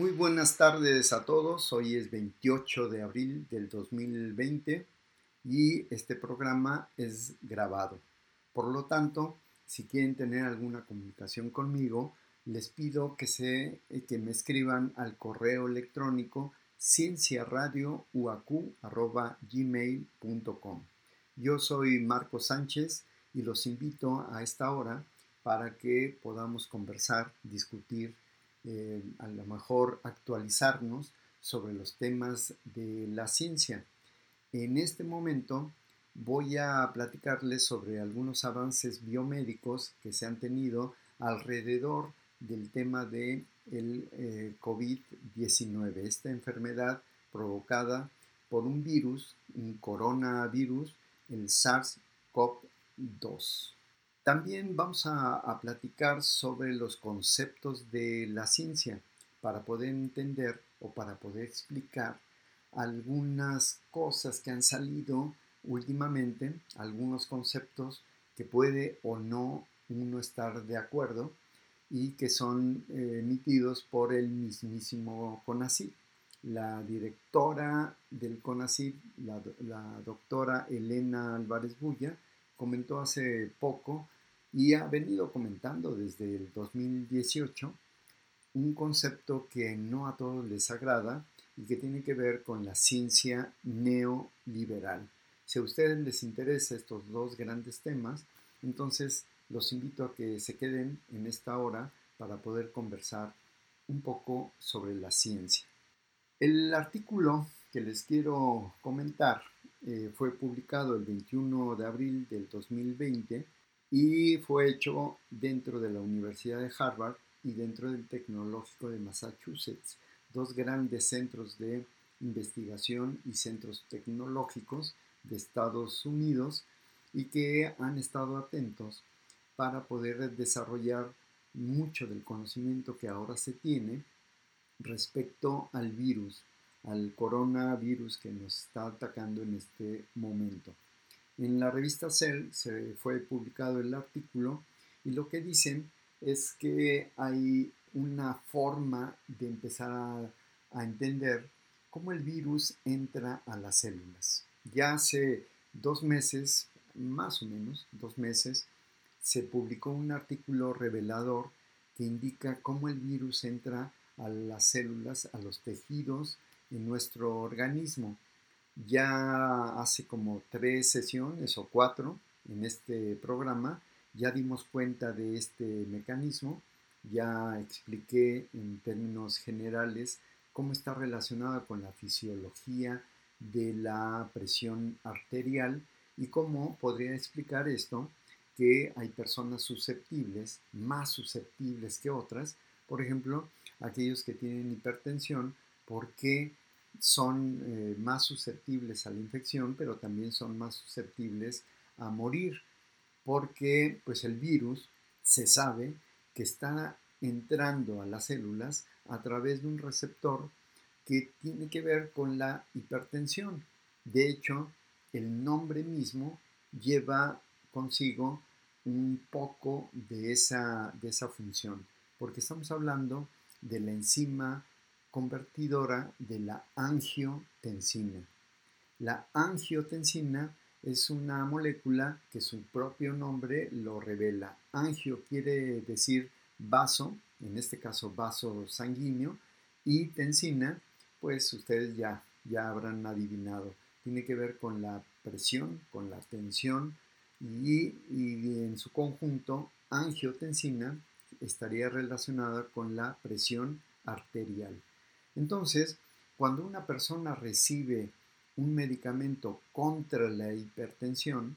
Muy buenas tardes a todos. Hoy es 28 de abril del 2020 y este programa es grabado. Por lo tanto, si quieren tener alguna comunicación conmigo, les pido que, se, que me escriban al correo electrónico cienciaradiouacu.gmail.com. Yo soy Marco Sánchez y los invito a esta hora para que podamos conversar, discutir, eh, a lo mejor actualizarnos sobre los temas de la ciencia. En este momento voy a platicarles sobre algunos avances biomédicos que se han tenido alrededor del tema de el eh, COVID-19, esta enfermedad provocada por un virus, un coronavirus, el SARS-CoV-2. También vamos a, platicar sobre los conceptos de la ciencia para poder entender o para poder explicar algunas cosas que han salido últimamente, algunos conceptos que puede o no uno estar de acuerdo y que son eh, emitidos por el mismísimo CONACYT. La directora del CONACYT, la, la doctora Elena Álvarez Bulla, comentó hace poco y ha venido comentando desde el 2018 un concepto que no a todos les agrada y que tiene que ver con la ciencia neoliberal. Si a ustedes les interesa estos dos grandes temas, entonces los invito a que se queden en esta hora para poder conversar un poco sobre la ciencia. El artículo que les quiero comentar eh, fue publicado el 21 de abril del 2020 y fue hecho dentro de la Universidad de Harvard y dentro del Tecnológico de Massachusetts, dos grandes centros de investigación y centros tecnológicos de Estados Unidos y que han estado atentos para poder desarrollar mucho del conocimiento que ahora se tiene respecto al virus al coronavirus que nos está atacando en este momento. En la revista Cell se fue publicado el artículo y lo que dicen es que hay una forma de empezar a, entender cómo el virus entra a las células. Ya hace dos meses, más o menos dos meses, se publicó un artículo revelador que indica cómo el virus entra a las células, a los tejidos, en nuestro organismo. Ya hace como tres sesiones o cuatro en este programa ya dimos cuenta de este mecanismo, ya expliqué en términos generales cómo está relacionada con la fisiología de la presión arterial y cómo podría explicar esto que hay personas susceptibles, más susceptibles que otras, por ejemplo, aquellos que tienen hipertensión, porque son eh, más susceptibles a la infección, pero también son más susceptibles a morir, porque pues el virus se sabe que está entrando a las células a través de un receptor que tiene que ver con la hipertensión. De hecho, el nombre mismo lleva consigo un poco de esa, de esa función, porque estamos hablando de la enzima convertidora de la angiotensina. La angiotensina es una molécula que su propio nombre lo revela. Angio quiere decir vaso, en este caso vaso sanguíneo, y tensina, pues ustedes ya, ya habrán adivinado. Tiene que ver con la presión, con la tensión y, y en su conjunto angiotensina estaría relacionada con la presión arterial. Entonces, cuando una persona recibe un medicamento contra la hipertensión,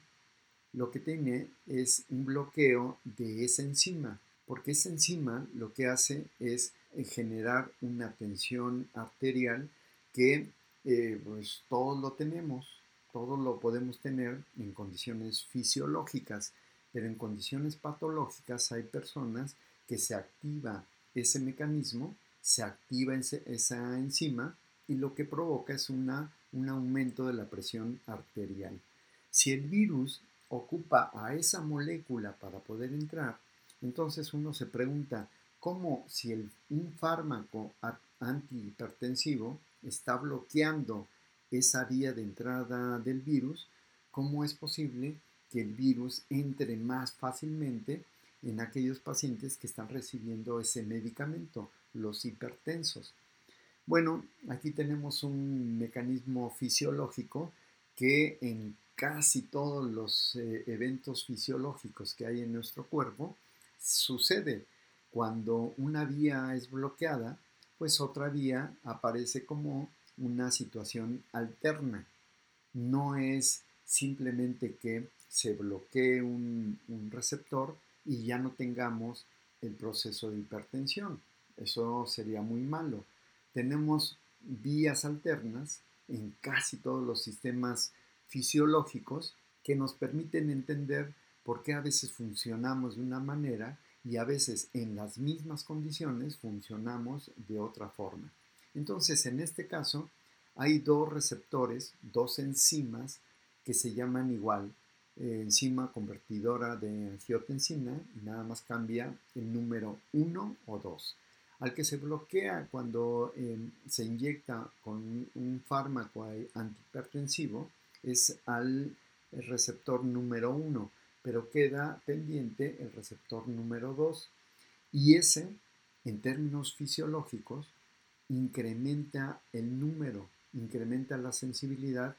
lo que tiene es un bloqueo de esa enzima, porque esa enzima lo que hace es eh, generar una tensión arterial que eh, pues todos lo tenemos, todos lo podemos tener en condiciones fisiológicas, pero en condiciones patológicas hay personas que se activa ese mecanismo se activa esa enzima y lo que provoca es una, un aumento de la presión arterial. Si el virus ocupa a esa molécula para poder entrar, entonces uno se pregunta, ¿cómo si el, un fármaco hipertensivo está bloqueando esa vía de entrada del virus, ¿cómo es posible que el virus entre más fácilmente en aquellos pacientes que están recibiendo ese medicamento, los hipertensos? Bueno, aquí tenemos un mecanismo fisiológico que en casi todos los eh, eventos fisiológicos que hay en nuestro cuerpo sucede. Cuando una vía es bloqueada, pues otra vía aparece como una situación alterna. No es simplemente que se bloquee un, un receptor y ya no tengamos el proceso de hipertensión. Eso sería muy malo. Tenemos vías alternas en casi todos los sistemas fisiológicos que nos permiten entender por qué a veces funcionamos de una manera y a veces en las mismas condiciones funcionamos de otra forma. Entonces, en este caso, hay dos receptores, dos enzimas que se llaman igual, eh, enzima convertidora de angiotensina y nada más cambia el número 1 o 2. Al que se bloquea cuando em, se inyecta con un fármaco antihipertensivo es al receptor número 1 pero queda pendiente el receptor número 2 y ese, en términos fisiológicos, incrementa el número, incrementa la sensibilidad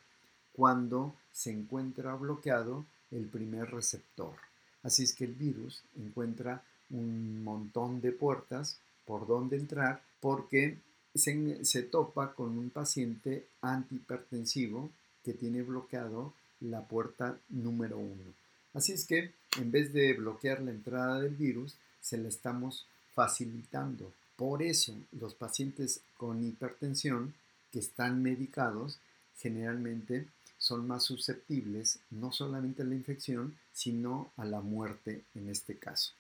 cuando se encuentra bloqueado el primer receptor. Así es que el virus encuentra un montón de puertas por donde entrar porque se, se topa con un paciente antihipertensivo que tiene bloqueado la puerta número 1. Así es que en vez de bloquear la entrada del virus, se la estamos facilitando. Por eso los pacientes con hipertensión que están medicados generalmente son más susceptibles no solamente a la infección, sino a la muerte en este caso.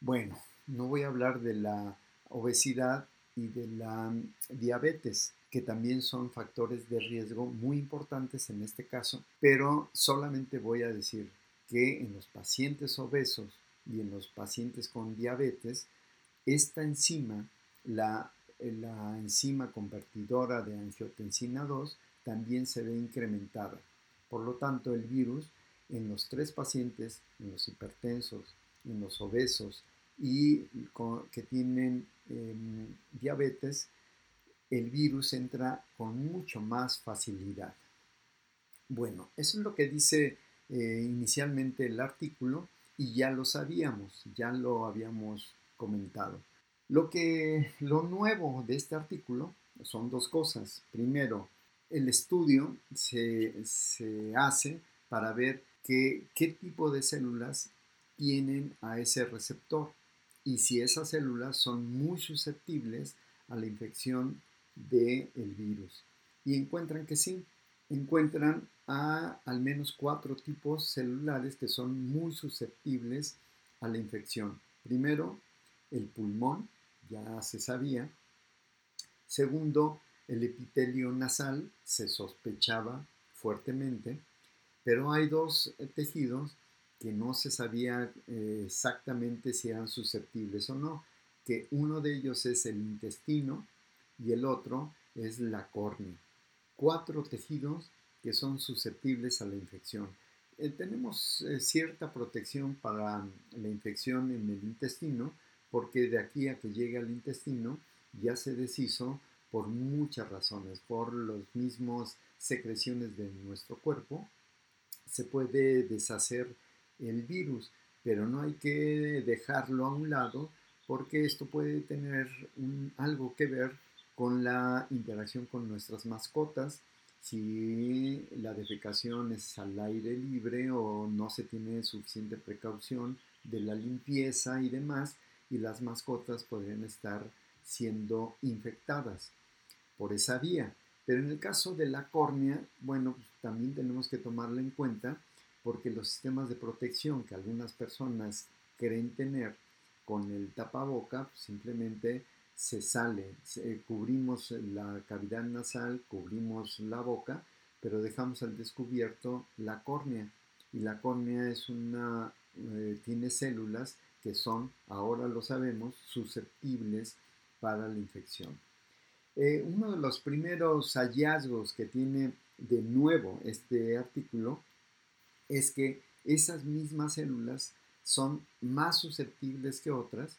Bueno, no voy a hablar de la obesidad y de la diabetes, que también son factores de riesgo muy importantes en este caso, pero solamente voy a decir que en los pacientes obesos y en los pacientes con diabetes, esta enzima, la, la enzima convertidora de angiotensina 2, también se ve incrementada. Por lo tanto, el virus en los tres pacientes, en los hipertensos, en los obesos y que tienen em, diabetes, el virus entra con mucho más facilidad. Bueno, eso es lo que dice eh, inicialmente el artículo y ya lo sabíamos, ya lo habíamos comentado. Lo, que, lo nuevo de este artículo son dos cosas. Primero, el estudio se, hace para ver qué tipo de células tienen a ese receptor y si esas células son muy susceptibles a la infección del virus. Y encuentran que sí, encuentran a al menos cuatro tipos celulares que son muy susceptibles a la infección. Primero, el pulmón, ya se sabía. Segundo, el epitelio nasal, se sospechaba fuertemente, pero hay dos tejidos que no se sabía eh, exactamente si eran susceptibles o no, que uno de ellos es el intestino y el otro es la córnea. Cuatro tejidos que son susceptibles a la infección. Eh, tenemos eh, cierta protección para la infección en el intestino porque de aquí a que llegue al intestino ya se deshizo por muchas razones, por los mismos secreciones de nuestro cuerpo, se puede deshacer el virus, pero no hay que dejarlo a un lado porque esto puede tener algo que ver con la interacción con nuestras mascotas si la defecación es al aire libre o no se tiene suficiente precaución de la limpieza y demás, y las mascotas podrían estar siendo infectadas por esa vía. Pero en el caso de la córnea, bueno, pues, también tenemos que tomarla en cuenta porque los sistemas de protección que algunas personas creen tener con el tapaboca pues, simplemente se sale, cubrimos la cavidad nasal, cubrimos la boca, pero dejamos al descubierto la córnea. Y la córnea es una, eh, tiene células que son, ahora lo sabemos, susceptibles para la infección. Eh, uno de los primeros hallazgos que tiene de nuevo este artículo es que esas mismas células son más susceptibles que otras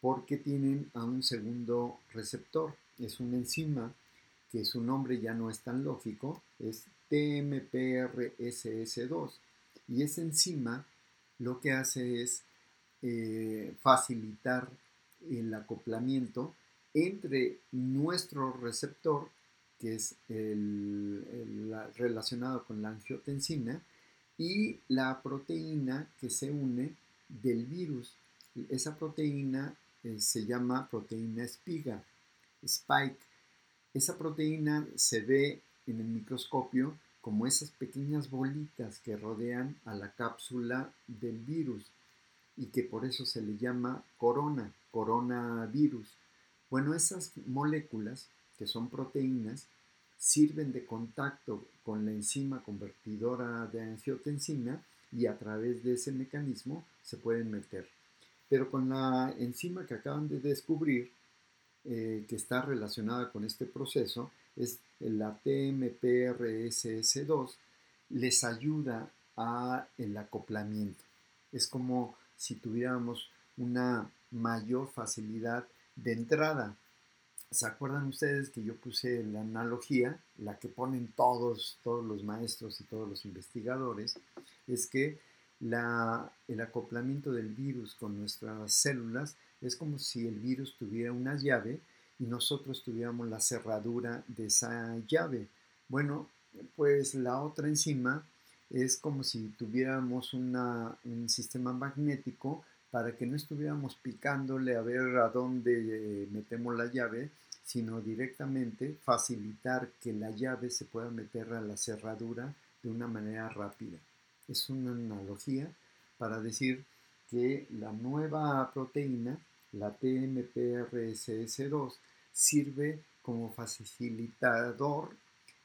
porque tienen a un segundo receptor. Es una enzima que su nombre ya no es tan lógico, es TMPRSS2. Y esa enzima lo que hace es eh, facilitar el acoplamiento entre nuestro receptor, que es el, relacionado con la angiotensina, y la proteína que se une del virus. Esa proteína eh, se llama proteína espiga, spike. Esa proteína se ve en el microscopio como esas pequeñas bolitas que rodean a la cápsula del virus y que por eso se le llama corona, coronavirus. Bueno, esas moléculas, que son proteínas, sirven de contacto con la enzima convertidora de angiotensina y a través de ese mecanismo se pueden meter. Pero con la enzima que acaban de descubrir, eh, que está relacionada con este proceso, es la TMPRSS2, les ayuda a el acoplamiento. Es como si tuviéramos una mayor facilidad de entrada. ¿Se acuerdan ustedes que yo puse la analogía, la que ponen todos, todos los maestros y todos los investigadores? Es que el acoplamiento del virus con nuestras células es como si el virus tuviera una llave y nosotros tuviéramos la cerradura de esa llave. Bueno, pues la otra enzima es como si tuviéramos un sistema magnético para que no estuviéramos picándole a ver a dónde eh, metemos la llave, sino directamente facilitar que la llave se pueda meter a la cerradura de una manera rápida. Es una analogía para decir que la nueva proteína, la TMPRSS2, sirve como facilitador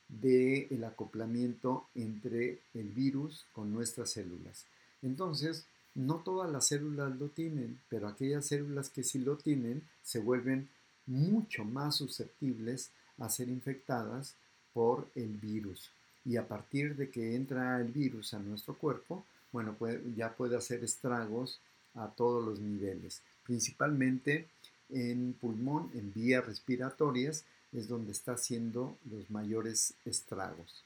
del acoplamiento entre el virus con nuestras células. Entonces, no todas las células lo tienen, pero aquellas células que sí lo tienen se vuelven mucho más susceptibles a ser infectadas por el virus. Y a partir de que entra el virus a nuestro cuerpo, bueno, ya puede hacer estragos a todos los niveles, principalmente en pulmón, en vías respiratorias, es donde está haciendo los mayores estragos.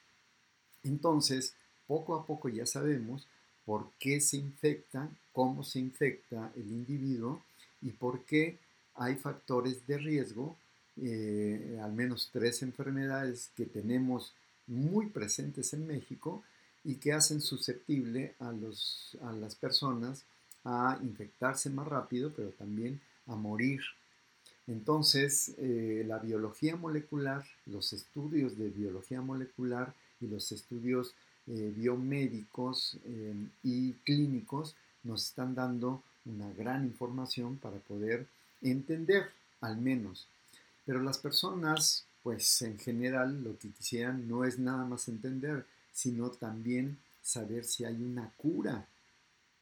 Entonces, poco a poco ya sabemos por qué se infecta, cómo se infecta el individuo y por qué hay factores de riesgo, eh, al menos tres enfermedades que tenemos muy presentes en México y que hacen susceptible a, los, a las personas a infectarse más rápido, pero también a morir. Entonces, eh, la biología molecular, los estudios de biología molecular y los estudios eh, biomédicos eh, y clínicos nos están dando una gran información para poder entender al menos. Pero las personas, pues en general, lo que quisieran no es nada más entender, sino también saber si hay una cura,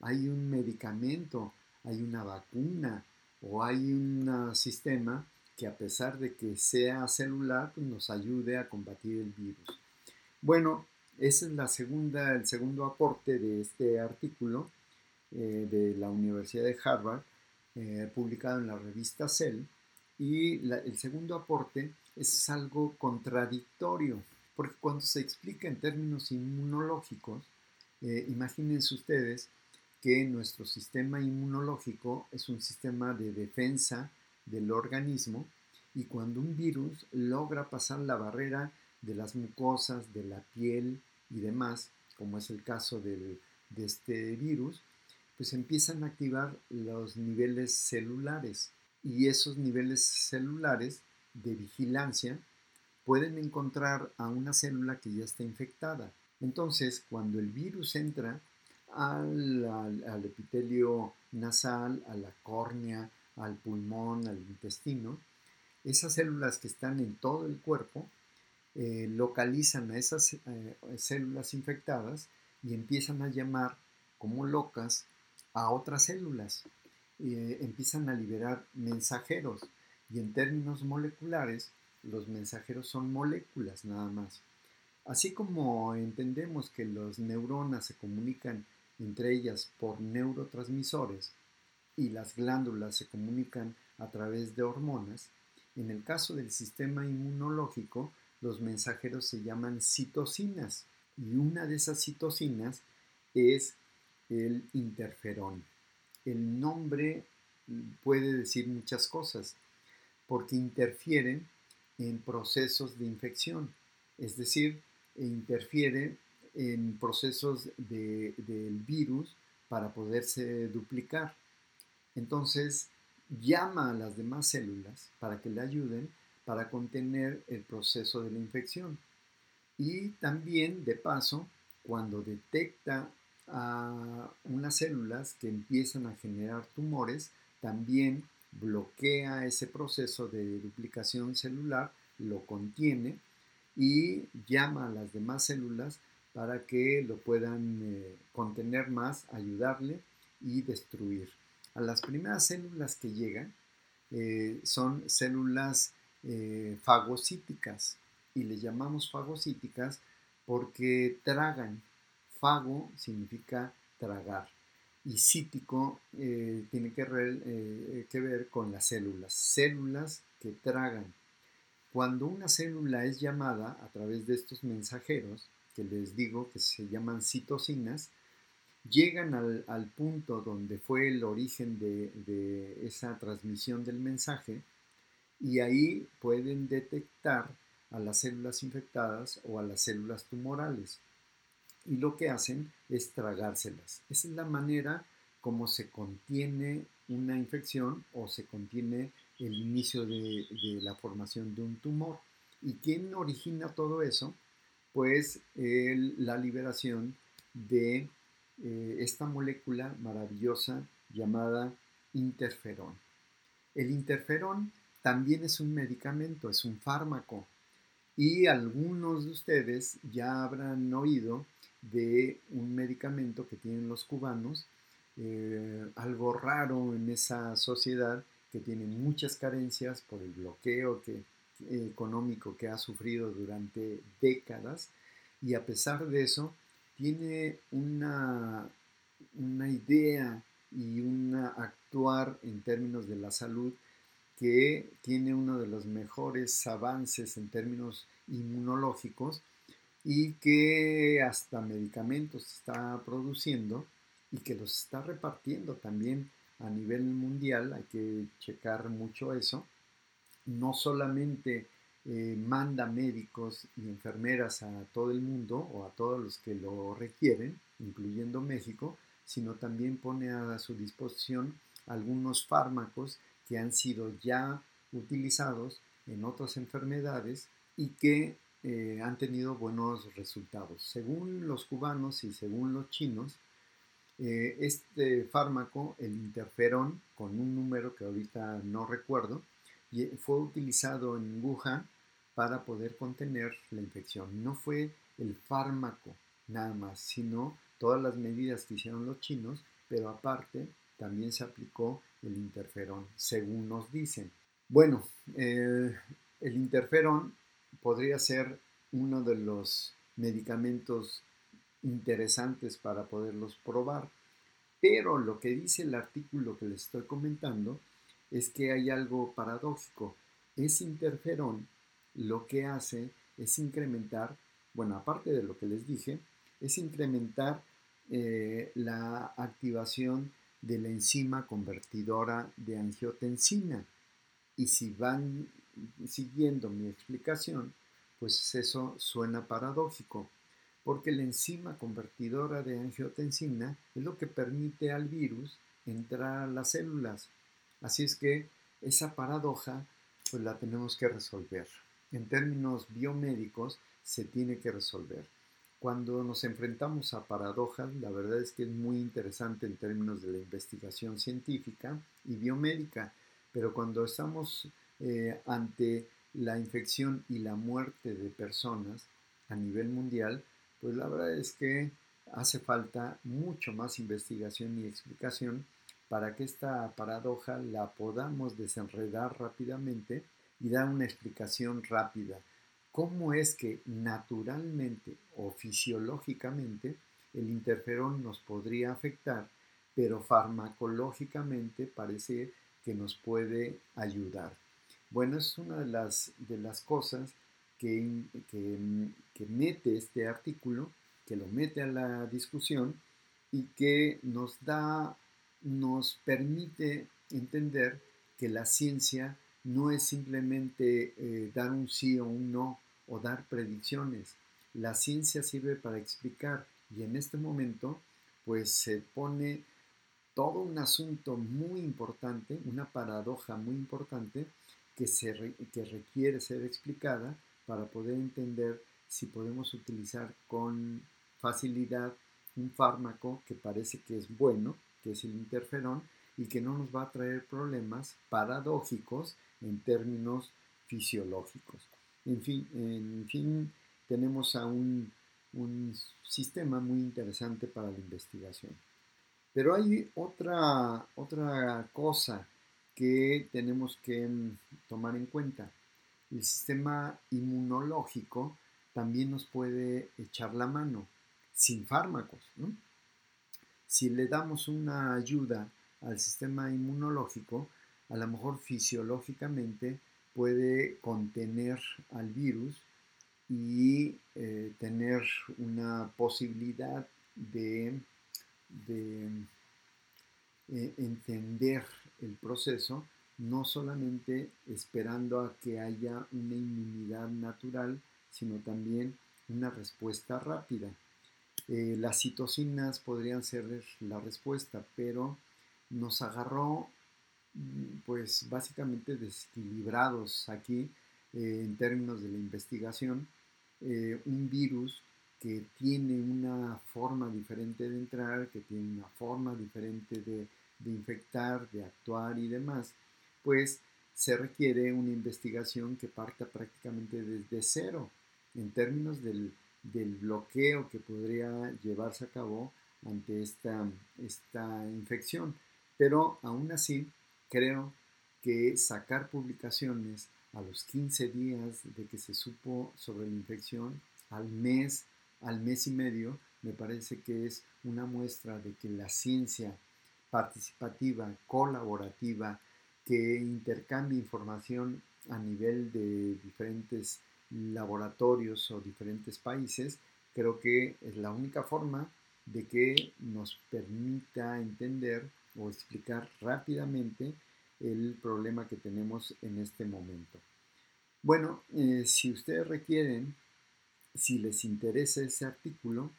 hay un medicamento, hay una vacuna, o hay un sistema que a pesar de que sea celular, pues nos ayude a combatir el virus. Bueno, ese es el segundo aporte de este artículo eh, de la Universidad de Harvard, eh, publicado en la revista Cell. Y el segundo aporte es algo contradictorio, porque cuando se explica en términos inmunológicos, eh, imagínense ustedes que nuestro sistema inmunológico es un sistema de defensa del organismo y cuando un virus logra pasar la barrera de las mucosas, de la piel y demás, como es el caso de este virus, pues empiezan a activar los niveles celulares y esos niveles celulares de vigilancia pueden encontrar a una célula que ya está infectada. Entonces, cuando el virus entra al, epitelio nasal, a la córnea, al pulmón, al intestino, esas células que están en todo el cuerpo eh, localizan a esas eh, células infectadas y empiezan a llamar como locas a otras células. Eh, empiezan a liberar mensajeros y en términos moleculares los mensajeros son moléculas nada más. Así como entendemos que las neuronas se comunican entre ellas por neurotransmisores y las glándulas se comunican a través de hormonas, en el caso del sistema inmunológico, los mensajeros se llaman citocinas y una de esas citocinas es el interferón. El nombre puede decir muchas cosas porque interfieren en procesos de infección, es decir, interfiere en procesos del virus para poderse duplicar. Entonces, llama a las demás células para que le ayuden para contener el proceso de la infección. Y también, de paso, cuando detecta a unas células que empiezan a generar tumores, también bloquea ese proceso de duplicación celular, lo contiene y llama a las demás células para que lo puedan eh, contener más, ayudarle y destruir. A las primeras células que llegan eh, son células eh, fagocíticas y le llamamos fagocíticas porque tragan. Fago significa tragar y cítico tiene que, que ver con las células, células que tragan. Cuando una célula es llamada a través de estos mensajeros, que les digo que se llaman citocinas, llegan al, punto donde fue el origen de, esa transmisión del mensaje y ahí pueden detectar a las células infectadas o a las células tumorales. Y lo que hacen es tragárselas. Esa es la manera como se contiene una infección o se contiene el inicio de, la formación de un tumor. ¿Y quién origina todo eso? Pues la liberación de eh, esta molécula maravillosa llamada interferón. El interferón también es un medicamento, es un fármaco. Y algunos de ustedes ya habrán oído de un medicamento que tienen los cubanos, eh, algo raro en esa sociedad que tiene muchas carencias por el bloqueo que, económico que ha sufrido durante décadas y a pesar de eso tiene una, una idea y un actuar en términos de la salud que tiene uno de los mejores avances en términos inmunológicos y que hasta medicamentos está produciendo y que los está repartiendo también a nivel mundial, hay que checar mucho eso, no solamente eh, manda médicos y enfermeras a todo el mundo o a todos los que lo requieren, incluyendo México, sino también pone a su disposición algunos fármacos que han sido ya utilizados en otras enfermedades y que eh, han tenido buenos resultados. Según los cubanos y según los chinos, eh, este fármaco, el interferón, con un número que ahorita no recuerdo, fue utilizado en Wuhan para poder contener la infección. No fue el fármaco nada más, sino todas las medidas que hicieron los chinos, pero aparte también se aplicó el interferón, según nos dicen. Bueno, el interferón podría ser uno de los medicamentos interesantes para poderlos probar. Pero lo que dice el artículo que les estoy comentando es que hay algo paradójico. Ese interferón lo que hace es incrementar, bueno, aparte de lo que les dije, es incrementar eh, la activación de la enzima convertidora de angiotensina. Y si van siguiendo mi explicación, pues eso suena paradójico porque la enzima convertidora de angiotensina es lo que permite al virus entrar a las células. Así es que esa paradoja pues la tenemos que resolver. En términos biomédicos se tiene que resolver. Cuando nos enfrentamos a paradojas, la verdad es que es muy interesante en términos de la investigación científica y biomédica, pero cuando estamos eh, ante la infección y la muerte de personas a nivel mundial, pues la verdad es que hace falta mucho más investigación y explicación para que esta paradoja la podamos desenredar rápidamente y da una explicación rápida. ¿Cómo es que naturalmente o fisiológicamente el interferón nos podría afectar, pero farmacológicamente parece que nos puede ayudar? Bueno, es una de las, de las cosas que, que mete este artículo, que lo mete a la discusión y que nos da, nos permite entender que la ciencia no es simplemente eh, dar un sí o un no o dar predicciones. La ciencia sirve para explicar y en este momento pues se pone todo un asunto muy importante, una paradoja muy importante que, se que requiere ser explicada para poder entender si podemos utilizar con facilidad un fármaco que parece que es bueno, que es el interferón, y que no nos va a traer problemas paradójicos en términos fisiológicos. En fin, en fin tenemos a un, sistema muy interesante para la investigación. Pero hay otra, otra cosa que tenemos que tomar en cuenta. El sistema inmunológico también nos puede echar la mano sin fármacos. Si le damos una ayuda al sistema inmunológico, a lo mejor fisiológicamente puede contener al virus y eh, tener una posibilidad de, eh, entender el proceso, no solamente esperando a que haya una inmunidad natural, sino también una respuesta rápida. Eh, las citocinas podrían ser la respuesta, pero nos agarró pues básicamente desequilibrados aquí eh, en términos de la investigación, eh, un virus que tiene una forma diferente de entrar, que tiene una forma diferente de, de infectar, de actuar y demás, pues se requiere una investigación que parta prácticamente desde cero en términos del, del bloqueo que podría llevarse a cabo ante esta, esta infección. Pero aún así, creo que sacar publicaciones a los 15 días de que se supo sobre la infección, al mes, al mes y medio, me parece que es una muestra de que la ciencia participativa, colaborativa, que intercambia información a nivel de diferentes laboratorios o diferentes países, creo que es la única forma de que nos permita entender o explicar rápidamente el problema que tenemos en este momento. Bueno, eh, si ustedes requieren, si les interesa ese artículo,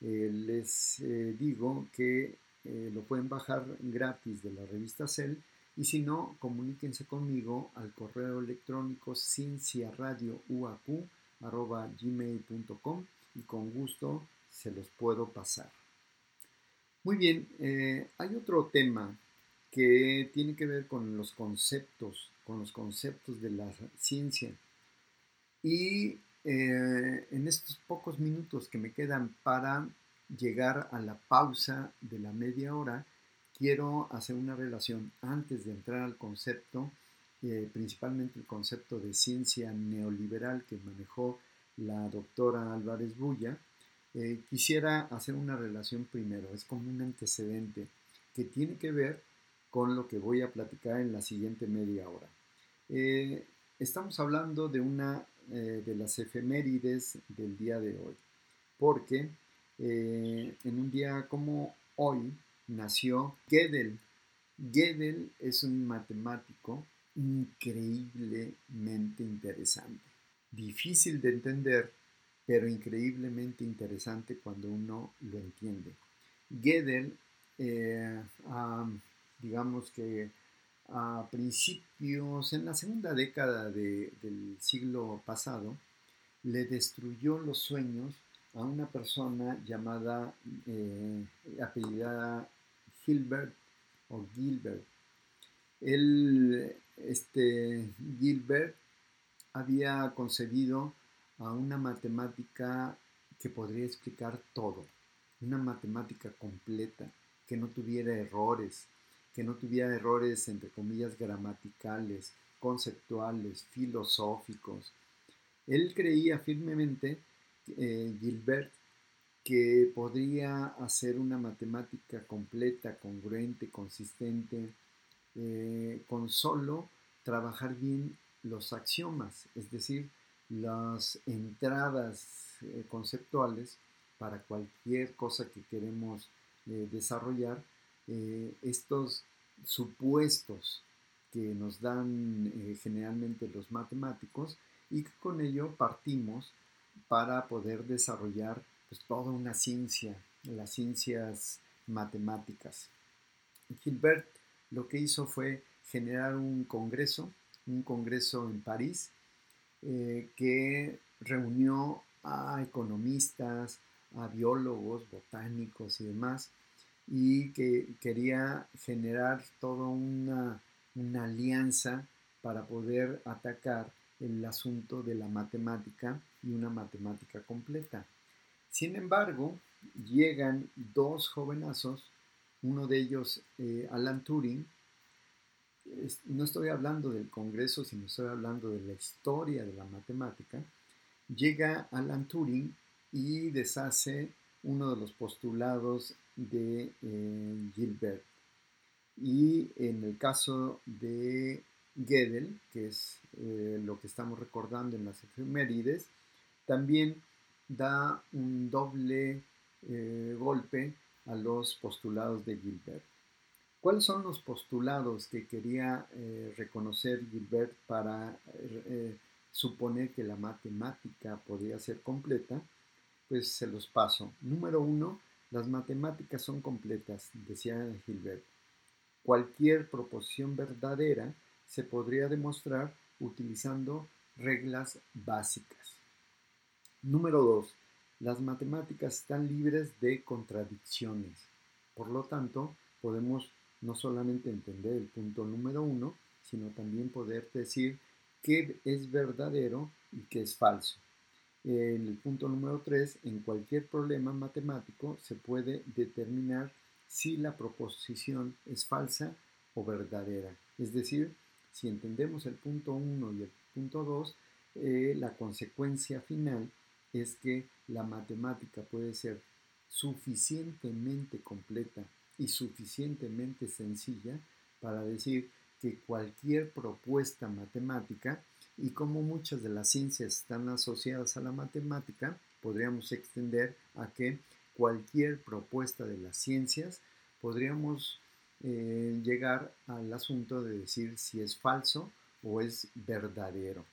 eh, les eh, digo que lo pueden bajar gratis de la revista Cell y si no, comuníquense conmigo al correo electrónico cienciaradiouacu.gmail.com y con gusto se los puedo pasar. Muy bien, eh, hay otro tema que tiene que ver con los conceptos, con los conceptos de la ciencia. Y eh, en estos pocos minutos que me quedan para llegar a la pausa de la media hora, quiero hacer una relación antes de entrar al concepto, eh, principalmente el concepto de ciencia neoliberal que manejó la doctora Álvarez Bulla, eh, quisiera hacer una relación primero, es como un antecedente que tiene que ver con lo que voy a platicar en la siguiente media hora. Eh, estamos hablando de una eh, de las efemérides del día de hoy, porque en un día como hoy nació Gödel. Gödel es un matemático increíblemente interesante, difícil de entender pero increíblemente interesante cuando uno lo entiende. Gödel, eh, digamos que a principios, en la segunda década del siglo pasado, le destruyó los sueños a una persona llamada, eh, apellidada Gilbert o Gilbert. Él, este, Gilbert había concebido a una matemática que podría explicar todo, una matemática completa, que no tuviera errores, que no tuviera errores entre comillas gramaticales, conceptuales, filosóficos. Él creía firmemente, eh, Gilbert, que podría hacer una matemática completa, congruente, consistente, eh, con solo trabajar bien los axiomas, es decir, las entradas eh, conceptuales para cualquier cosa que queremos eh, desarrollar, estos supuestos que nos dan generalmente los matemáticos y que con ello partimos para poder desarrollar pues, toda una ciencia, las ciencias matemáticas. Gilbert lo que hizo fue generar un congreso, un congreso en París, eh, que reunió a economistas, a biólogos, botánicos y demás, y que quería generar toda una, alianza para poder atacar el asunto de la matemática y una matemática completa. Sin embargo, llegan dos jovenazos, uno de ellos eh, Alan Turing, no estoy hablando del Congreso, sino estoy hablando de la historia de la matemática, llega Alan Turing y deshace uno de los postulados de eh, Gilbert. Y en el caso de Gödel, que es eh, lo que estamos recordando en las efemérides, también da un doble eh, golpe a los postulados de Gilbert. ¿Cuáles son los postulados que quería eh, reconocer Gilbert para eh, suponer que la matemática podía ser completa? Pues se los paso. Número uno, las matemáticas son completas, decía Gilbert. Cualquier proposición verdadera se podría demostrar utilizando reglas básicas. Número 2. Las matemáticas están libres de contradicciones. Por lo tanto, podemos no solamente entender el punto número 1, sino también poder decir qué es verdadero y qué es falso. En el punto número 3, en cualquier problema matemático se puede determinar si la proposición es falsa o verdadera. Es decir, si entendemos el punto 1 y el punto 2, eh, la consecuencia final es que la matemática puede ser suficientemente completa y suficientemente sencilla para decir que cualquier propuesta matemática, y como muchas de las ciencias están asociadas a la matemática, podríamos extender a que cualquier propuesta de las ciencias podríamos eh, llegar al asunto de decir si es falso o es verdadero.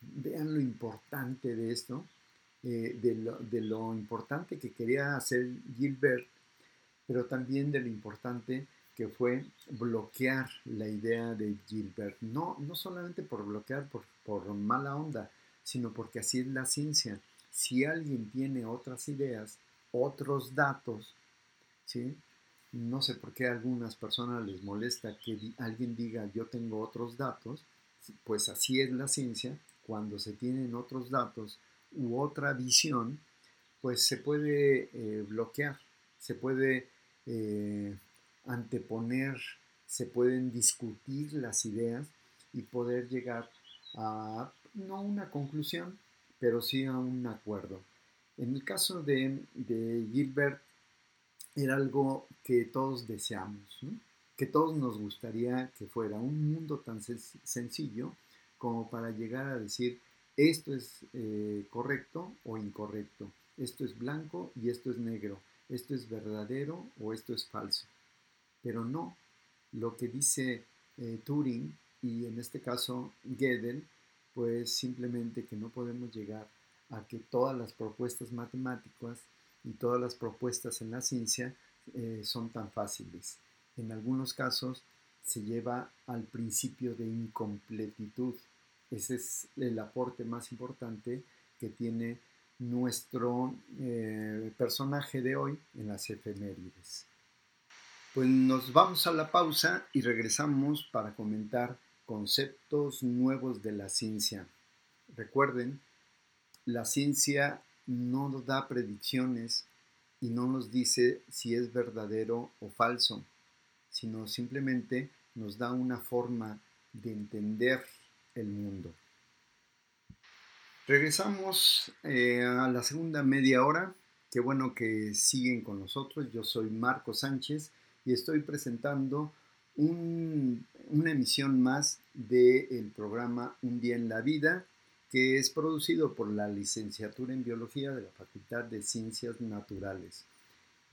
Vean lo importante de esto, eh, de, lo, importante que quería hacer Gilbert, pero también de lo importante que fue bloquear la idea de Gilbert. No, no solamente por bloquear por, por mala onda, sino porque así es la ciencia. Si alguien tiene otras ideas, otros datos, ¿sí? no sé por qué a algunas personas les molesta que alguien diga yo tengo otros datos, pues así es la ciencia, cuando se tienen otros datos, u otra visión, pues se puede eh, bloquear, se puede eh, anteponer, se pueden discutir las ideas y poder llegar a no una conclusión, pero sí a un acuerdo. En el caso de, Gilbert, era algo que todos deseamos, que todos nos gustaría que fuera un mundo tan sencillo como para llegar a decir, esto es eh, correcto o incorrecto, esto es blanco y esto es negro, esto es verdadero o esto es falso. Pero no, lo que dice eh, Turing y en este caso Gödel, pues simplemente que no podemos llegar a que todas las propuestas matemáticas y todas las propuestas en la ciencia eh, son tan fáciles. En algunos casos se lleva al principio de incompletitud ese es el aporte más importante que tiene nuestro eh, personaje de hoy en las efemérides. Pues nos vamos a la pausa y regresamos para comentar conceptos nuevos de la ciencia. Recuerden, la ciencia no nos da predicciones y no nos dice si es verdadero o falso, sino simplemente nos da una forma de entender el mundo. Regresamos eh, a la segunda media hora. Qué bueno que siguen con nosotros. Yo soy Marco Sánchez y estoy presentando una emisión más del programa Un día en la vida, que es producido por la licenciatura en biología de la Facultad de Ciencias Naturales.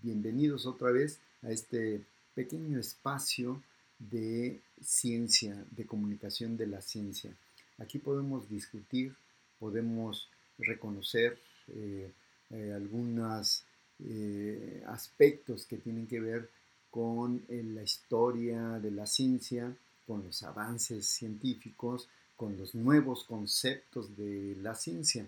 Bienvenidos otra vez a este pequeño espacio de ciencia, de comunicación de la ciencia. Aquí podemos discutir, podemos reconocer eh, eh, algunos eh, aspectos que tienen que ver con la historia de la ciencia, con los avances científicos, con los nuevos conceptos de la ciencia.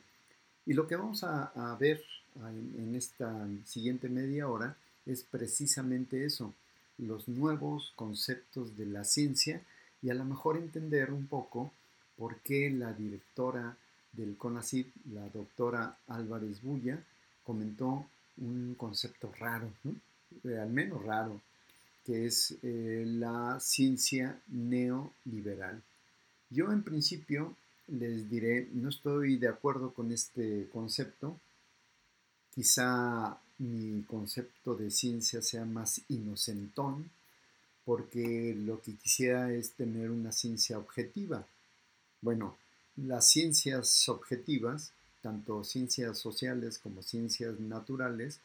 Y lo que vamos a, ver en esta siguiente media hora es precisamente eso, los nuevos conceptos de la ciencia y a lo mejor entender un poco por qué la directora del CONACYT, la doctora Álvarez Bulla, comentó un concepto raro, al menos raro, que es eh, la ciencia neoliberal. Yo en principio les diré, no estoy de acuerdo con este concepto, quizá mi concepto de ciencia sea más inocentón, porque lo que quisiera es tener una ciencia objetiva. Bueno, las ciencias objetivas, tanto ciencias sociales como ciencias naturales,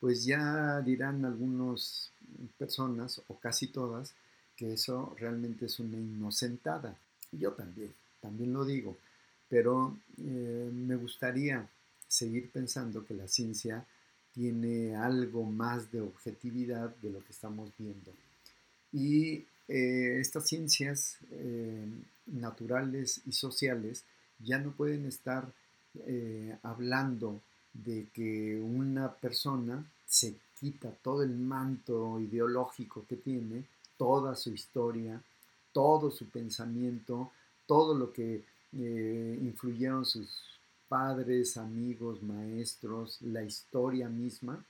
pues ya dirán algunas personas, o casi todas, que eso realmente es una inocentada. Yo también, también lo digo, pero eh, me gustaría seguir pensando que la ciencia tiene algo más de objetividad de lo que estamos viendo. Y eh, estas ciencias eh, naturales y sociales ya no pueden estar eh, hablando de que una persona se quita todo el manto ideológico que tiene, toda su historia, todo su pensamiento, todo lo que influyeron sus padres, amigos, maestros, la historia misma,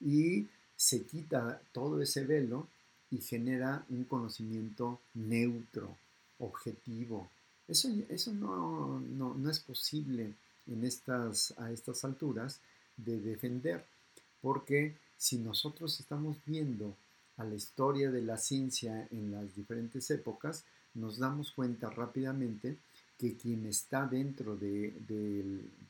y se quita todo ese velo y genera un conocimiento neutro, objetivo. Eso, eso no, no, es posible en estas, a estas alturas de defender, porque si nosotros estamos viendo a la historia de la ciencia en las diferentes épocas, nos damos cuenta rápidamente que quien está dentro de,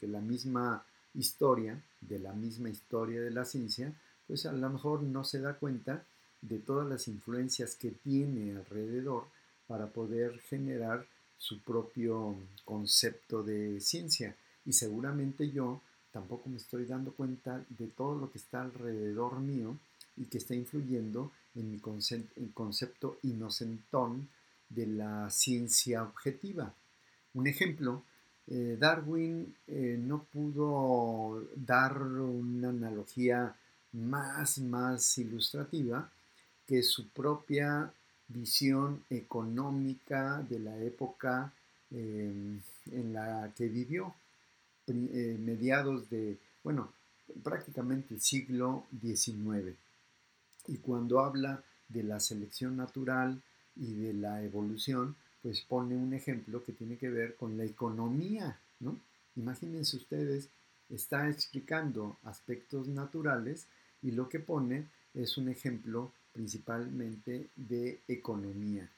la misma historia, de la misma historia de la ciencia, pues a lo mejor no se da cuenta de todas las influencias que tiene alrededor para poder generar su propio concepto de ciencia. Y seguramente yo tampoco me estoy dando cuenta de todo lo que está alrededor mío y que está influyendo en mi concepto inocentón de la ciencia objetiva. Un ejemplo, eh, Darwin eh, no pudo dar una analogía más, más ilustrativa que su propia visión económica de la época em, en la que vivió, eh, mediados de, bueno, prácticamente el siglo XIX. Y cuando habla de la selección natural y de la evolución, pues pone un ejemplo que tiene que ver con la economía, ¿no? Imagínense ustedes, está explicando aspectos naturales y lo que pone es un ejemplo principalmente de economía.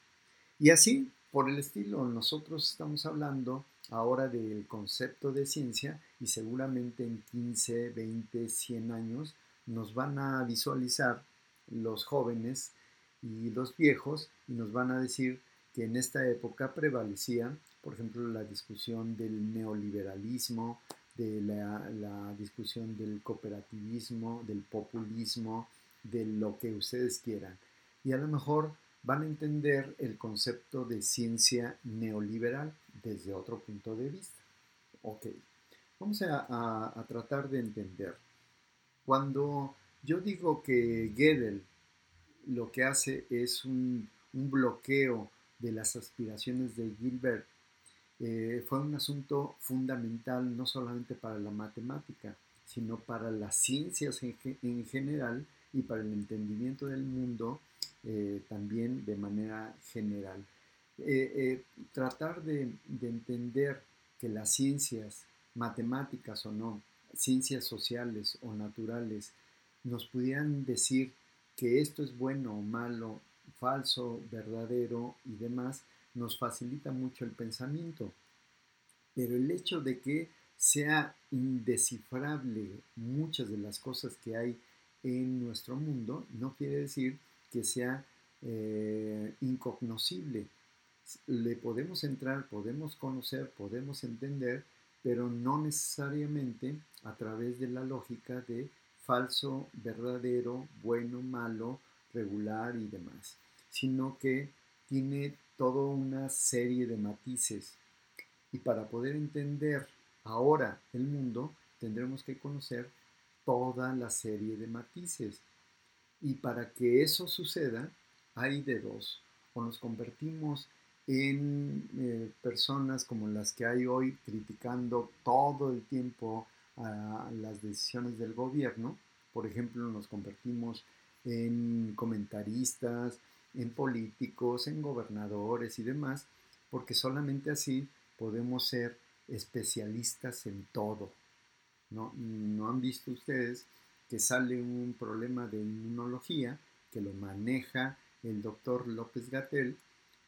Y así, por el estilo, nosotros estamos hablando ahora del concepto de ciencia y seguramente en 15, 20, 100 años nos van a visualizar los jóvenes y los viejos y nos van a decir que en esta época prevalecía, por ejemplo, la discusión del neoliberalismo, de la, discusión del cooperativismo, del populismo, de lo que ustedes quieran. Y a lo mejor van a entender el concepto de ciencia neoliberal desde otro punto de vista. Ok, vamos a, tratar de entender. Cuando yo digo que Gödel lo que hace es un, un bloqueo de las aspiraciones de Gilbert eh, fue un asunto fundamental no solamente para la matemática, sino para las ciencias en, general y para el entendimiento del mundo eh, también de manera general. eh, eh, tratar de, de entender que las ciencias, matemáticas o no, ciencias sociales o naturales, nos pudieran decir que esto es bueno o malo, falso, verdadero y demás, nos facilita mucho el pensamiento. Pero el hecho de que sea indescifrable muchas de las cosas que hay en nuestro mundo no quiere decir que sea eh, incognoscible. Le podemos entrar, podemos conocer, podemos entender, pero no necesariamente a través de la lógica de falso, verdadero, bueno, malo, regular y demás, sino que tiene toda una serie de matices. Y para poder entender ahora el mundo, tendremos que conocer toda la serie de matices. Y para que eso suceda, hay de dos. O nos convertimos en eh, personas como las que hay hoy criticando todo el tiempo las decisiones del gobierno. Por ejemplo, nos convertimos en comentaristas, en políticos, en gobernadores y demás, porque solamente así podemos ser especialistas en todo. ¿No, ¿No han visto ustedes que sale un problema de inmunología que lo maneja el doctor López Gatel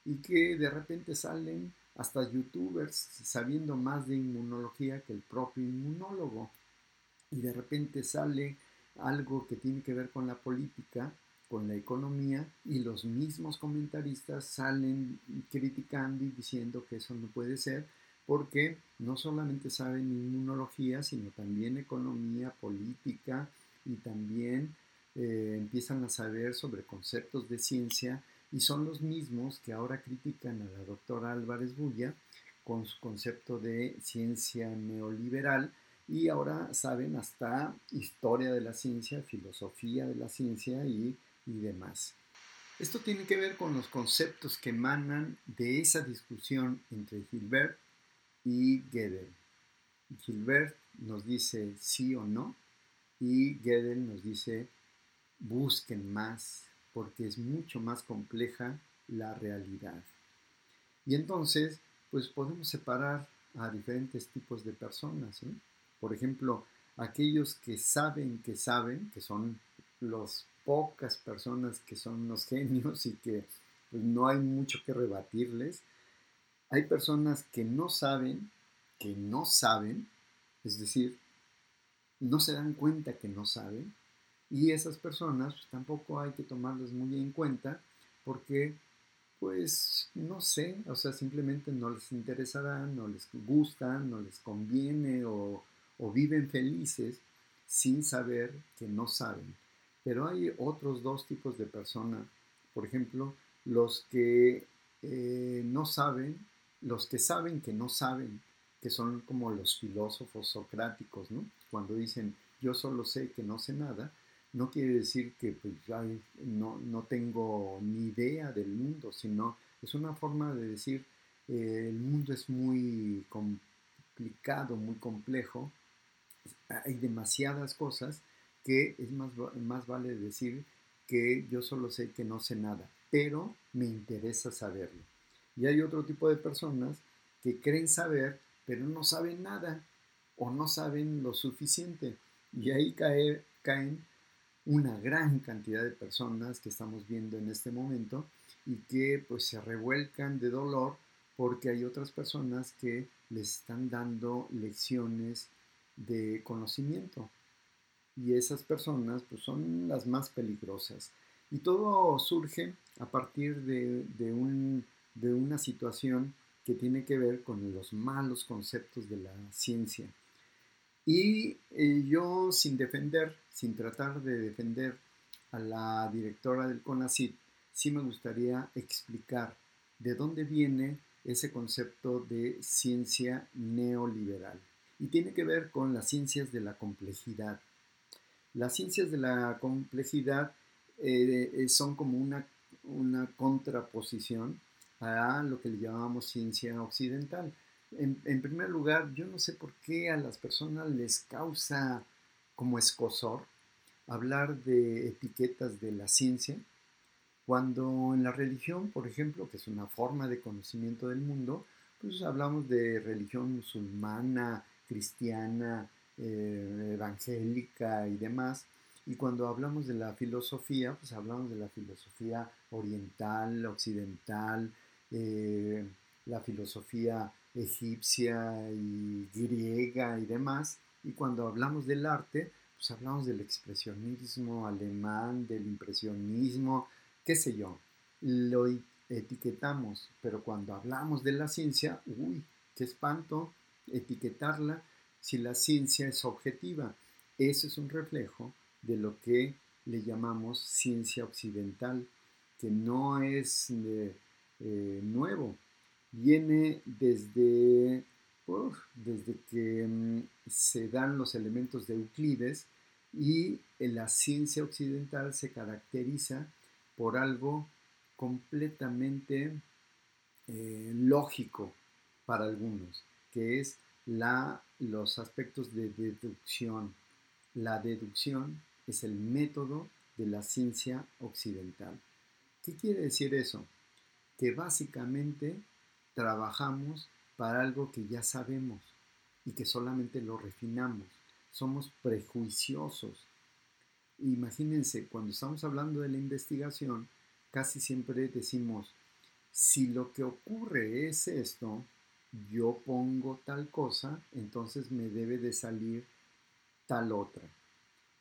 y que de repente salen hasta youtubers sabiendo más de inmunología que el propio inmunólogo. Y de repente sale algo que tiene que ver con la política, con la economía, y los mismos comentaristas salen criticando y diciendo que eso no puede ser, porque no solamente saben inmunología, sino también economía, política, y también eh, empiezan a saber sobre conceptos de ciencia y son los mismos que ahora critican a la doctora Álvarez Bulla con su concepto de ciencia neoliberal y ahora saben hasta historia de la ciencia, filosofía de la ciencia y, y demás. Esto tiene que ver con los conceptos que emanan de esa discusión entre Gilbert y Gödel. Gilbert nos dice sí o no y Gödel nos dice busquen más, porque es mucho más compleja la realidad. Y entonces, pues podemos separar a diferentes tipos de personas. Por ejemplo, aquellos que saben que saben, que son las pocas personas que son unos genios y que pues, no hay mucho que rebatirles. Hay personas que no saben, que no saben, es decir, no se dan cuenta que no saben, y esas personas pues, tampoco hay que tomarlas muy en cuenta porque, pues, no sé, o sea, simplemente no les interesará, no les gusta, no les conviene o, viven felices sin saber que no saben. Pero hay otros dos tipos de personas, por ejemplo, los que eh, no saben, los que saben que no saben, que son como los filósofos socráticos, ¿no? Cuando dicen, yo solo sé que no sé nada, no quiere decir que pues, no, no, tengo ni idea del mundo, sino es una forma de decir eh, el mundo es muy complicado, muy complejo, hay demasiadas cosas que es más, más vale decir que yo solo sé que no sé nada, pero me interesa saberlo. Y hay otro tipo de personas que creen saber, pero no saben nada o no saben lo suficiente. Y ahí cae, caen una gran cantidad de personas que estamos viendo en este momento y que pues se revuelcan de dolor porque hay otras personas que les están dando lecciones de conocimiento y esas personas pues son las más peligrosas y todo surge a partir de, de, un, de una situación que tiene que ver con los malos conceptos de la ciencia y eh, yo sin defender, sin tratar de defender a la directora del CONACYT, sí me gustaría explicar de dónde viene ese concepto de ciencia neoliberal. Y tiene que ver con las ciencias de la complejidad. Las ciencias de la complejidad eh, eh, son como una, una contraposición a lo que le llamamos ciencia occidental en, primer lugar, yo no sé por qué a las personas les causa como escosor hablar de etiquetas de la ciencia, Cuando en la religión, por ejemplo, que es una forma de conocimiento del mundo, pues hablamos de religión musulmana, cristiana, eh, evangélica y demás. Y cuando hablamos de la filosofía, pues hablamos de la filosofía oriental, occidental, eh, la filosofía egipcia y griega y demás. Y cuando hablamos del arte, pues hablamos del expresionismo alemán, del impresionismo, qué sé yo. Lo etiquetamos, pero cuando hablamos de la ciencia, uy, qué espanto etiquetarla si la ciencia es objetiva. Eso es un reflejo de lo que le llamamos ciencia occidental, que no es eh, eh, nuevo, viene desde, desde que mm, se dan los elementos de Euclides y la ciencia occidental se caracteriza por algo completamente eh, lógico para algunos, que es la, los aspectos de deducción. La deducción es el método de la ciencia occidental. ¿Qué quiere decir eso? Que básicamente trabajamos para algo que ya sabemos y que solamente lo refinamos. Somos prejuiciosos. Imagínense, cuando estamos hablando de la investigación, casi siempre decimos, si lo que ocurre es esto, yo pongo tal cosa, entonces me debe de salir tal otra.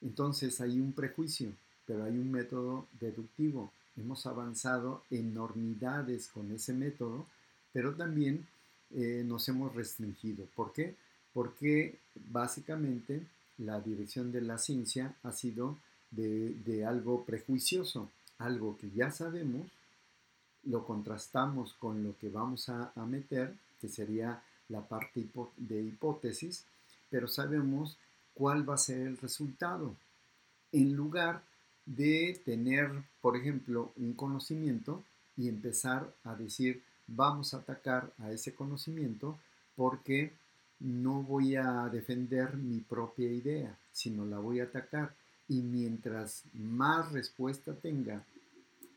Entonces hay un prejuicio, pero hay un método deductivo. Hemos avanzado enormidades con ese método, pero también eh, nos hemos restringido. ¿Por qué? Porque básicamente la dirección de la ciencia ha sido de, algo prejuicioso, algo que ya sabemos, lo contrastamos con lo que vamos a meter que sería la parte de hipótesis, pero sabemos cuál va a ser el resultado. En lugar de tener, por ejemplo, un conocimiento y empezar a decir, vamos a atacar a ese conocimiento porque no voy a defender mi propia idea, sino la voy a atacar. Y mientras más respuesta tenga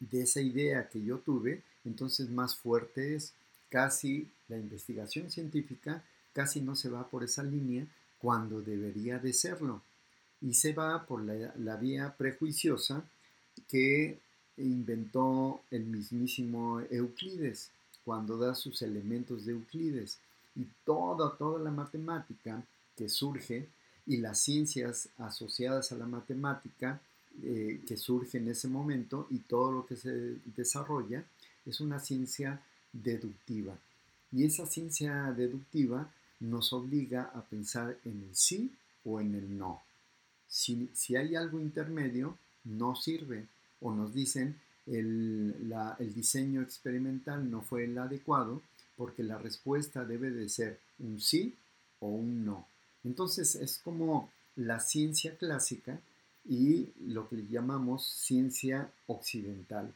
de esa idea que yo tuve, entonces más fuerte es casi la investigación científica casi no se va por esa línea cuando debería de serlo y se va por la, vía prejuiciosa que inventó el mismísimo Euclides cuando da sus elementos de Euclides y toda, toda la matemática que surge y las ciencias asociadas a la matemática eh, que surge en ese momento y todo lo que se desarrolla es una ciencia deductiva. Y esa ciencia deductiva nos obliga a pensar en el sí o en el no. Si, hay algo intermedio, no sirve. O nos dicen el, el diseño experimental no fue el adecuado porque la respuesta debe de ser un sí o un no. Entonces es como la ciencia clásica y lo que llamamos ciencia occidental.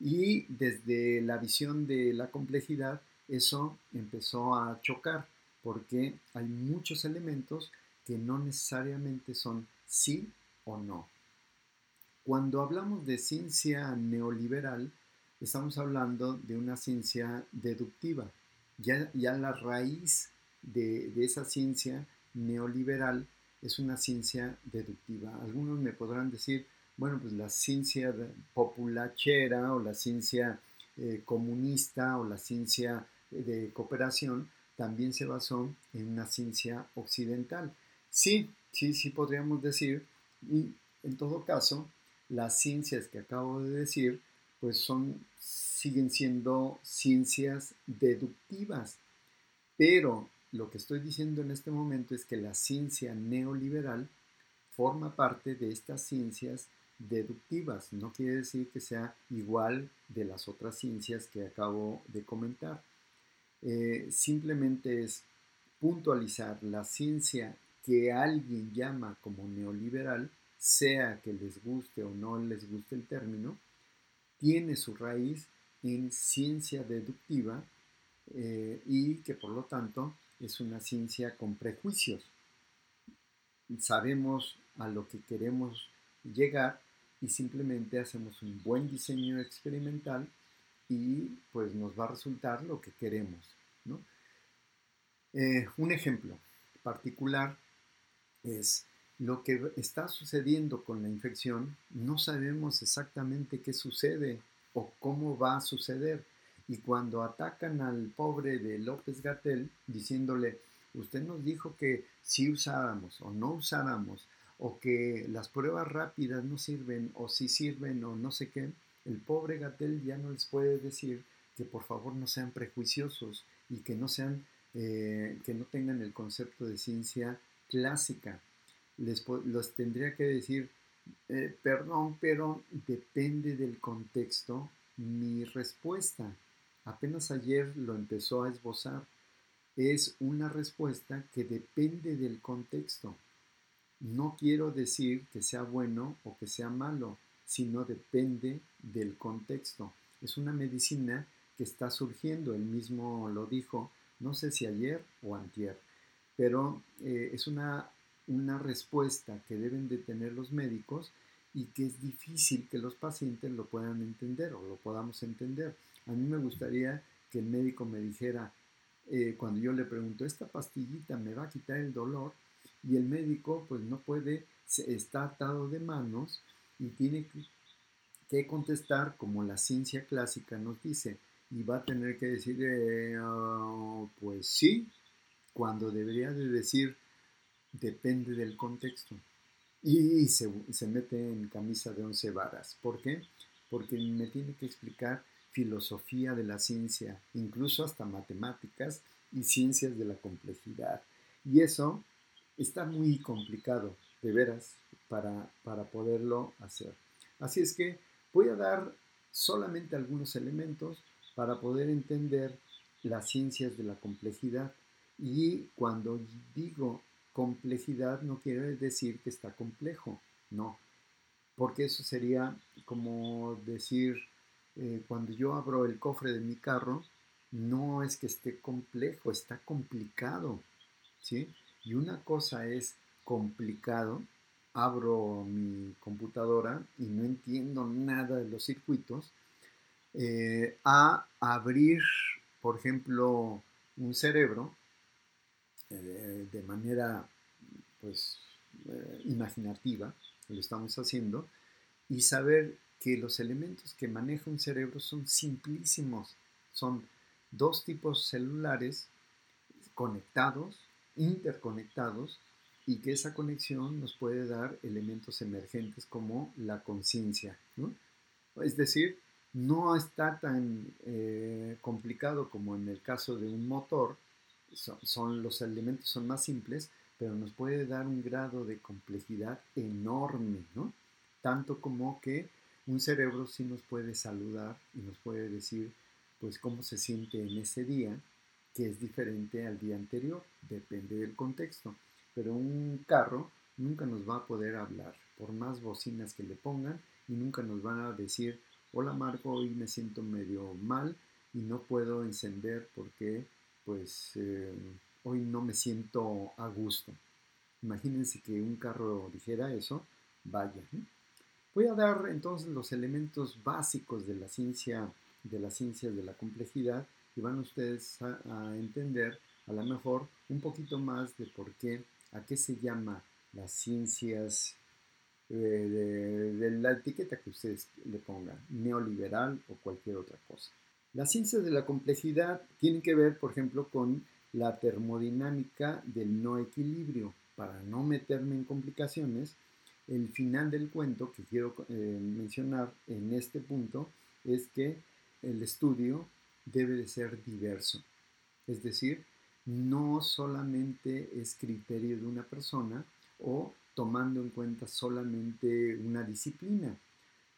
Y desde la visión de la complejidad, eso empezó a chocar, porque hay muchos elementos que no necesariamente son sí o no. Cuando hablamos de ciencia neoliberal, estamos hablando de una ciencia deductiva. Ya, ya la raíz de, esa ciencia neoliberal es una ciencia deductiva. Algunos me podrán decir, bueno, pues la ciencia populachera o la ciencia eh, comunista o la ciencia de cooperación también se basó en una ciencia occidental. Sí, sí, sí podríamos decir, y en todo caso, las ciencias que acabo de decir, pues son, siguen siendo ciencias deductivas, pero lo que estoy diciendo en este momento es que la ciencia neoliberal forma parte de estas ciencias deductivas. No quiere decir que sea igual de las otras ciencias que acabo de comentar. Eh, simplemente es puntualizar la ciencia que alguien llama como neoliberal, sea que les guste o no les guste el término, tiene su raíz en ciencia deductiva eh, y que por lo tanto es una ciencia con prejuicios. Sabemos a lo que queremos llegar y simplemente hacemos un buen diseño experimental y pues nos va a resultar lo que queremos. Eh, un ejemplo particular es lo que está sucediendo con la infección, no sabemos exactamente qué sucede o cómo va a suceder. Y cuando atacan al pobre de López Gatel diciéndole, usted nos dijo que si usáramos o no usáramos, o que las pruebas rápidas no sirven, o si sirven, o no sé qué, el pobre Gatel ya no les puede decir que por favor no sean prejuiciosos y que no sean, eh, que no tengan el concepto de ciencia clásica. Les, los tendría que decir, eh, perdón, pero depende del contexto mi respuesta. Apenas ayer lo empezó a esbozar. Es una respuesta que depende del contexto. No quiero decir que sea bueno o que sea malo, sino depende del contexto. Es una medicina que está surgiendo, él mismo lo dijo, no sé si ayer o antier, pero eh, es una, una respuesta que deben de tener los médicos y que es difícil que los pacientes lo puedan entender o lo podamos entender. A mí me gustaría que el médico me dijera, eh, cuando yo le pregunto, ¿esta pastillita me va a quitar el dolor? Y el médico pues no puede, está atado de manos y tiene que contestar como la ciencia clásica nos dice y va a tener que decir, eh, ah, pues sí, cuando debería de decir, depende del contexto. Y se, se mete en camisa de once varas. ¿Por qué? Porque me tiene que explicar filosofía de la ciencia, incluso hasta matemáticas y ciencias de la complejidad. Y eso está muy complicado, de veras, para, para poderlo hacer. Así es que voy a dar solamente algunos elementos para poder entender las ciencias de la complejidad. Y cuando digo complejidad no quiere decir que está complejo, no, porque eso sería como decir, eh, cuando yo abro el cofre de mi carro, no es que esté complejo, está complicado, ¿sí? Y una cosa es complicado, abro mi computadora y no entiendo nada de los circuitos, eh, a abrir, por ejemplo, un cerebro eh, de manera pues eh, imaginativa, lo estamos haciendo, y saber que los elementos que maneja un cerebro son simplísimos, son dos tipos celulares conectados, interconectados, y que esa conexión nos puede dar elementos emergentes como la conciencia. Es decir, no está tan eh, complicado como en el caso de un motor, son, los elementos son más simples, pero nos puede dar un grado de complejidad enorme, ¿no? Tanto como que un cerebro sí nos puede saludar y nos puede decir, pues, cómo se siente en ese día, que es diferente al día anterior, depende del contexto. Pero un carro nunca nos va a poder hablar, por más bocinas que le pongan, y nunca nos van a decir, hola Marco, hoy me siento medio mal y no puedo encender porque pues eh, hoy no me siento a gusto. Imagínense que un carro dijera eso, vaya. Voy a dar entonces los elementos básicos de la ciencia, de la ciencia de la complejidad y van ustedes a, entender a lo mejor un poquito más de por qué, a qué se llama las ciencias eh, de, la etiqueta que ustedes le pongan, neoliberal o cualquier otra cosa. Las ciencias de la complejidad tienen que ver, por ejemplo, con la termodinámica del no equilibrio. Para no meterme en complicaciones, el final del cuento que quiero eh, mencionar en este punto es que el estudio debe de ser diverso. Es decir, no solamente es criterio de una persona o tomando en cuenta solamente una disciplina.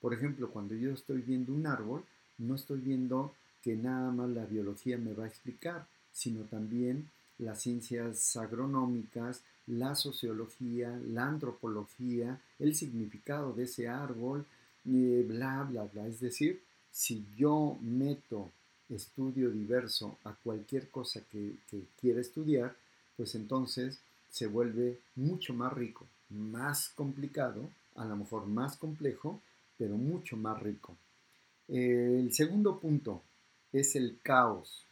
Por ejemplo, cuando yo estoy viendo un árbol, no estoy viendo que nada más la biología me va a explicar, sino también las ciencias agronómicas, la sociología, la antropología, el significado de ese árbol, bla, bla, bla. Es decir, si yo meto estudio diverso a cualquier cosa que, quiera estudiar, pues entonces se vuelve mucho más rico, más complicado, a lo mejor más complejo, pero mucho más rico. El segundo punto es el caos.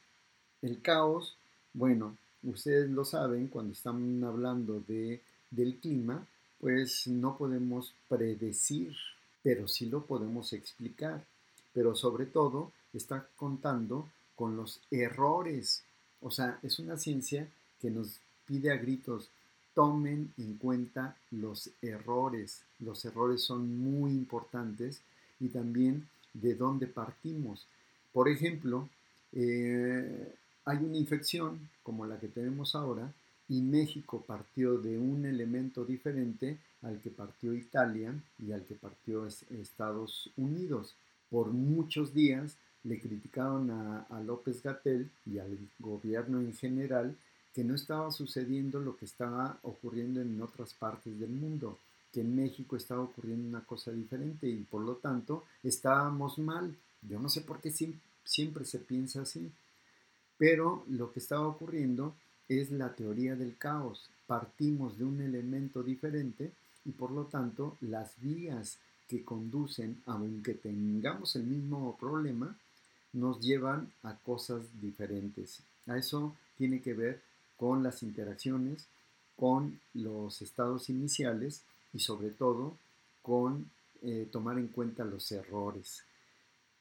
El caos, bueno, ustedes lo saben, cuando están hablando de, del clima, pues no podemos predecir, pero sí lo podemos explicar. Pero sobre todo está contando con los errores. O sea, es una ciencia que nos pide a gritos, tomen en cuenta los errores. Los errores son muy importantes y también de dónde partimos. Por ejemplo, eh, hay una infección como la que tenemos ahora y México partió de un elemento diferente al que partió Italia y al que partió Estados Unidos. Por muchos días le criticaron a, López Gatel y al gobierno en general que no estaba sucediendo lo que estaba ocurriendo en otras partes del mundo, que en México estaba ocurriendo una cosa diferente y por lo tanto estábamos mal. Yo no sé por qué siempre, se piensa así, pero lo que estaba ocurriendo es la teoría del caos. Partimos de un elemento diferente y por lo tanto las vías que conducen, aunque tengamos el mismo problema, nos llevan a cosas diferentes. A eso tiene que ver con las interacciones, con los estados iniciales y sobre todo con eh, tomar en cuenta los errores.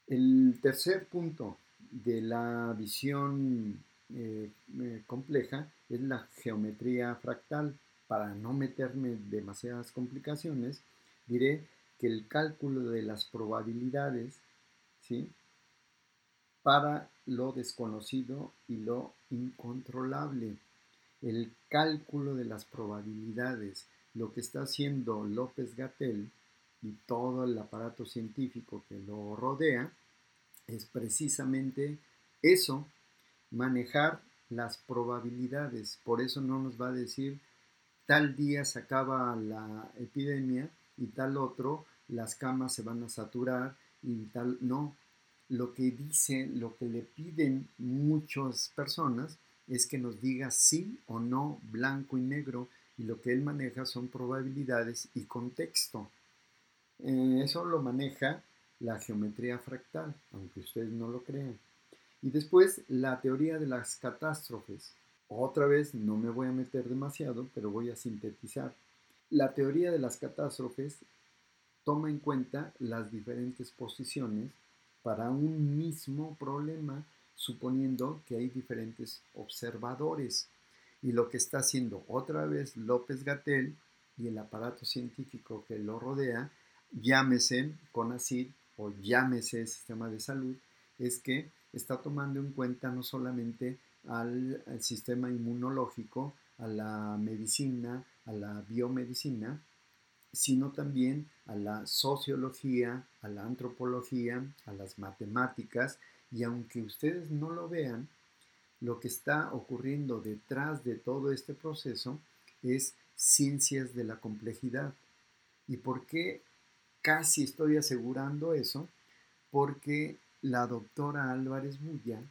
El tercer punto de la visión eh, eh, compleja es la geometría fractal. Para no meterme demasiadas complicaciones, diré que el cálculo de las probabilidades ¿sí? Para lo desconocido y lo incontrolable el cálculo de las probabilidades, lo que está haciendo López Gatel y todo el aparato científico que lo rodea, es precisamente eso, manejar las probabilidades. Por eso no nos va a decir tal día se acaba la epidemia y tal otro, las camas se van a saturar y tal, no. Lo que dice, lo que le piden muchas personas es que nos diga sí o no, blanco y negro, y lo que él maneja son probabilidades y contexto. Eh, eso lo maneja la geometría fractal, aunque ustedes no lo crean. Y después la teoría de las catástrofes. Otra vez no me voy a meter demasiado, pero voy a sintetizar. La teoría de las catástrofes toma en cuenta las diferentes posiciones para un mismo problema suponiendo que hay diferentes observadores. Y lo que está haciendo otra vez López Gatel y el aparato científico que lo rodea, llámese CONACYT o llámese Sistema de Salud, es que está tomando en cuenta no solamente al, al sistema inmunológico, a la medicina, a la biomedicina, sino también a la sociología, a la antropología, a las matemáticas, y aunque ustedes no lo vean, lo que está ocurriendo detrás de todo este proceso es ciencias de la complejidad. ¿Y por qué casi estoy asegurando eso? Porque la doctora Álvarez Bulla,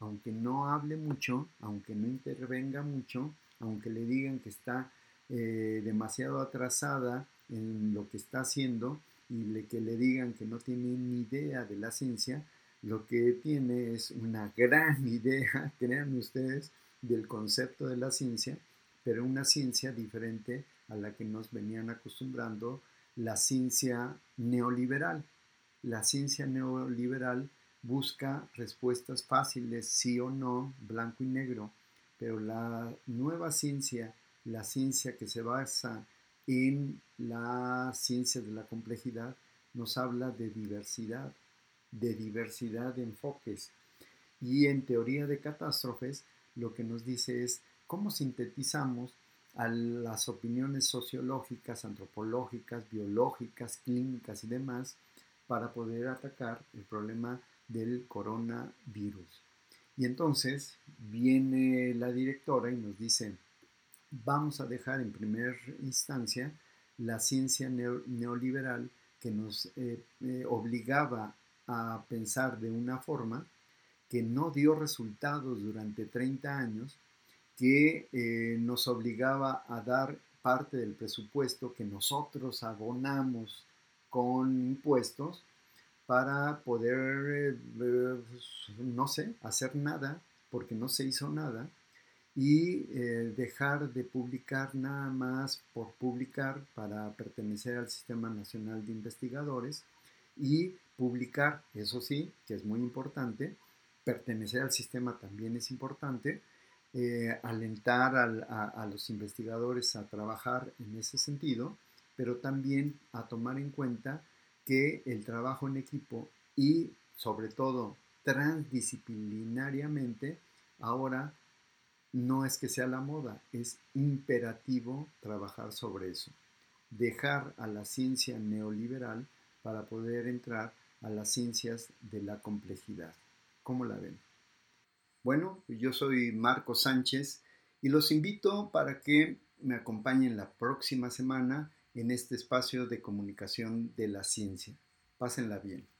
aunque no hable mucho, aunque no intervenga mucho, aunque le digan que está eh, demasiado atrasada en lo que está haciendo y que le digan que no tiene ni idea de la ciencia, lo que tiene es una gran idea, crean ustedes, del concepto de la ciencia, pero una ciencia diferente a la que nos venían acostumbrando la ciencia neoliberal. La ciencia neoliberal busca respuestas fáciles, sí o no, blanco y negro, pero la nueva ciencia, la ciencia que se basa en la ciencia de la complejidad, nos habla de diversidad, de diversidad de enfoques. Y en teoría de catástrofes, lo que nos dice es cómo sintetizamos a las opiniones sociológicas, antropológicas, biológicas, clínicas y demás para poder atacar el problema del coronavirus. Y entonces viene la directora y nos dice, vamos a dejar en primera instancia la ciencia neoliberal que nos eh, eh, obligaba a pensar de una forma que no dio resultados durante 30 años, que eh, nos obligaba a dar parte del presupuesto que nosotros abonamos con impuestos para poder, eh, no sé, hacer nada, porque no se hizo nada, y eh, dejar de publicar nada más por publicar para pertenecer al Sistema Nacional de Investigadores y publicar, eso sí, que es muy importante, pertenecer al sistema también es importante, eh, alentar a, los investigadores a trabajar en ese sentido, pero también a tomar en cuenta que el trabajo en equipo y sobre todo transdisciplinariamente ahora no es que sea la moda, es imperativo trabajar sobre eso. Dejar a la ciencia neoliberal para poder entrar a las ciencias de la complejidad. ¿Cómo la ven? Bueno, yo soy Marco Sánchez y los invito para que me acompañen la próxima semana en este espacio de comunicación de la ciencia. Pásenla bien.